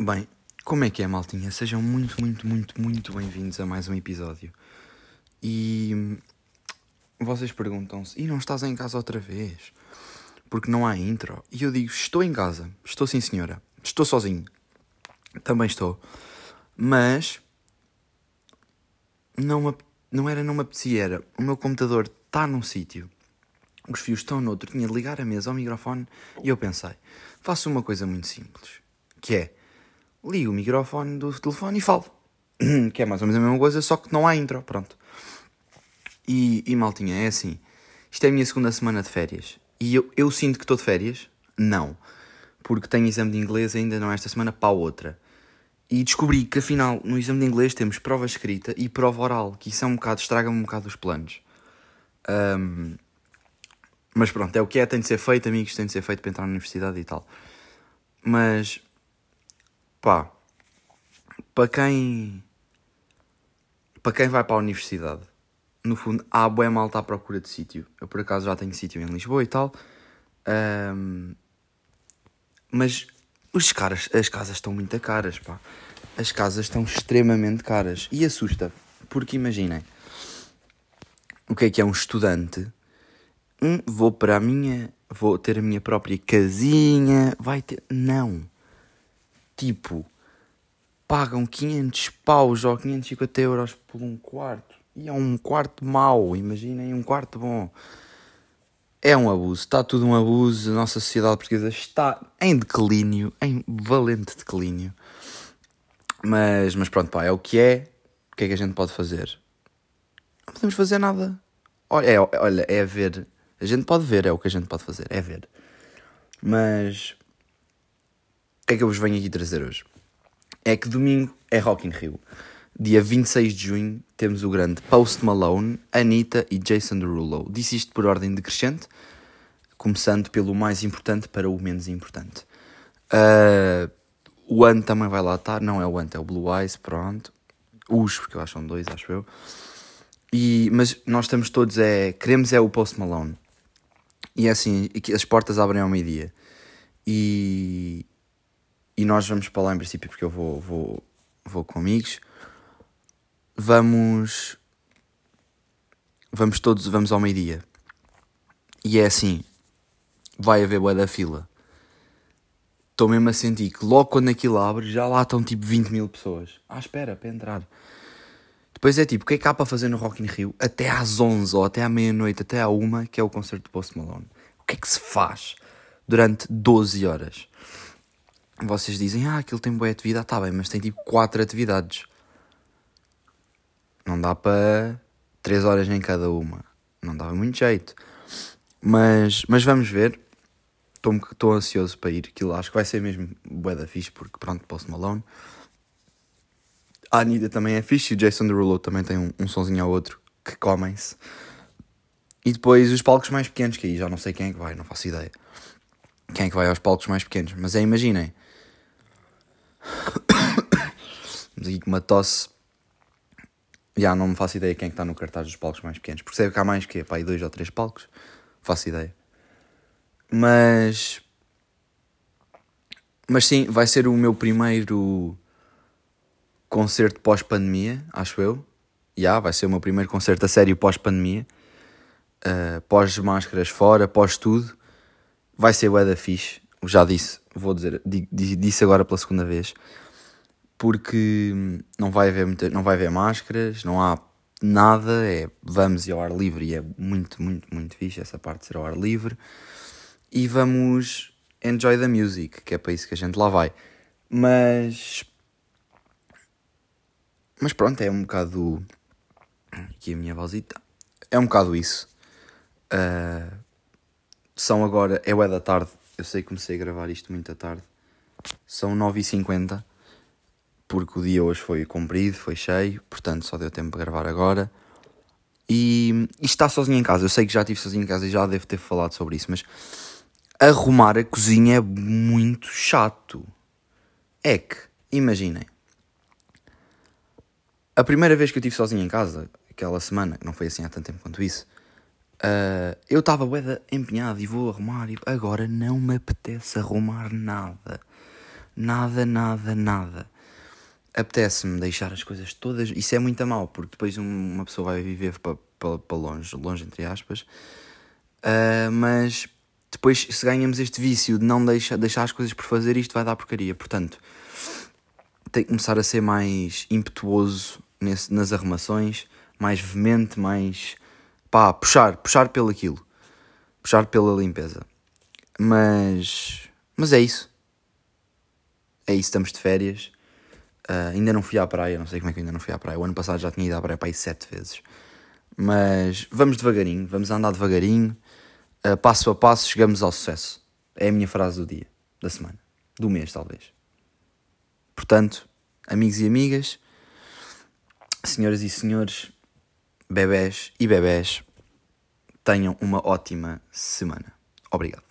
Bem, como é que é, maltinha? Sejam muito, muito, muito, muito bem-vindos a mais um episódio. E hum, vocês perguntam-se: e não estás em casa outra vez? Porque não há intro. E eu digo: estou em casa. Estou sim, senhora. Estou sozinho. Também estou. Mas. Não, não era, não me apetecia. Era. O meu computador está num sítio. Os fios estão no outro. Tinha de ligar a mesa ao microfone. E eu pensei: faço uma coisa muito simples. Que é ligo o microfone do telefone e falo. que é mais ou menos a mesma coisa, só que não há intro, pronto. E, e maltinha, é assim. Isto é a minha segunda semana de férias. E eu, eu sinto que estou de férias? Não. Porque tenho exame de inglês ainda não é esta semana, para a outra. E descobri que afinal, no exame de inglês temos prova escrita e prova oral, que isso é um bocado, estraga-me um bocado os planos. Ahm, mas pronto, é o que é, tem de ser feito, amigos, tem de ser feito para entrar na universidade e tal. Mas pá, para quem para quem vai para a universidade, no fundo, há boa malta à procura de sítio. Eu por acaso já tenho sítio em Lisboa e tal. Ahm, mas os caras, as casas estão muito caras, pá. As casas estão extremamente caras. E assusta, porque imaginem, o que é que é um estudante? Hum, vou para a minha, vou ter a minha própria casinha, vai ter... Não tipo, pagam 500 paus ou 550 euros por um quarto. E é um quarto mau, imaginem um quarto bom. É um abuso, está tudo um abuso. A nossa sociedade portuguesa está em declínio, em valente declínio. Mas, mas pronto, pá, é o que é. O que é que a gente pode fazer? Não podemos fazer nada. Olha, é, olha, é ver. A gente pode ver, é o que a gente pode fazer, é ver. Mas que é que eu vos venho aqui trazer hoje? É que domingo é Rock in Rio. Dia 26 de junho temos o grande Post Malone, Anitta e Jason Derulo. Disse isto por ordem decrescente, começando pelo mais importante para o menos importante. Ah, o Ant também vai lá estar, não é o Ant, é o Blue Eyes, pronto. Os, porque eu acho que são dois, acho eu. E, mas nós estamos todos, é, queremos é o Post Malone. E é assim, as portas abrem ao meio-dia. E, e nós vamos para lá em princípio porque eu vou, vou, vou com amigos. Vamos. Vamos todos, vamos ao meio-dia. E é assim: vai haver boa da fila. Estou mesmo a sentir que logo quando aquilo abre já lá estão tipo 20 mil pessoas à espera para entrar. Depois é tipo: o que é que há para fazer no Rock in Rio até às 11 ou até à meia-noite, até à 1, que é o concerto de Post Malone? O que é que se faz durante 12 horas? Vocês dizem, ah, aquilo tem boa atividade, está bem, mas tem tipo 4 atividades. Não dá para 3 horas em cada uma. Não dava muito jeito. Mas, mas vamos ver. Estou ansioso para ir. Aquilo acho que vai ser mesmo bué da fixe, porque pronto, Post Malone. A Anitta também é fixe e o Jason Derulo também tem um, um sonzinho ao outro que comem-se. E depois os palcos mais pequenos, que aí já não sei quem é que vai, não faço ideia. Quem é que vai aos palcos mais pequenos? Mas é, imaginem. Estamos aqui com uma tosse. Já não me faço ideia quem é que está no cartaz dos palcos mais pequenos. Percebo que há mais que, pá, aí dois ou três palcos. Faço ideia. Mas. Mas sim, vai ser o meu primeiro concerto pós-pandemia, acho eu. Já, vai ser o meu primeiro concerto a sério pós-pandemia. Uh, pós-máscaras fora, pós-tudo. Vai ser bué da fixe. Já disse, vou dizer, di- di- disse agora pela segunda vez. Porque não vai haver, muita, não vai haver máscaras, não há nada. É, vamos ir ao ar livre e é muito, muito, muito fixe essa parte de ser ao ar livre. E vamos enjoy the music, que é para isso que a gente lá vai. Mas. Mas pronto, é um bocado. Aqui a minha vozita. É um bocado isso. Ah, são agora. É o da tarde. Eu sei que comecei a gravar isto muito à tarde. São 9h50. Porque o dia hoje foi comprido, foi cheio. Portanto, só deu tempo para gravar agora. E, e está sozinho em casa. Eu sei que já estive sozinho em casa e já devo ter falado sobre isso. Mas arrumar a cozinha é muito chato. É que, imaginem. A primeira vez que eu estive sozinho em casa, aquela semana, não foi assim há tanto tempo quanto isso, ah, eu estava bué empenhado e vou arrumar e agora não me apetece arrumar nada. Nada, nada, nada. Apetece-me deixar as coisas todas. Isso é muito mal, porque depois uma pessoa vai viver para longe, longe entre aspas. Uh, mas depois, se ganhamos este vício de não deixar, deixar as coisas por fazer, isto vai dar porcaria. Portanto, tem que começar a ser mais impetuoso nesse, nas arrumações, mais veemente, mais. Pá, puxar, puxar pelo aquilo. Puxar pela limpeza. Mas. Mas é isso. É isso, estamos de férias. Uh, ainda não fui à praia, não sei como é que ainda não fui à praia. O ano passado já tinha ido à praia para aí sete vezes. Mas vamos devagarinho, vamos andar devagarinho. Uh, passo a passo chegamos ao sucesso. É a minha frase do dia, da semana, do mês talvez. Portanto, amigos e amigas, senhoras e senhores, bebés e bebés, tenham uma ótima semana. Obrigado.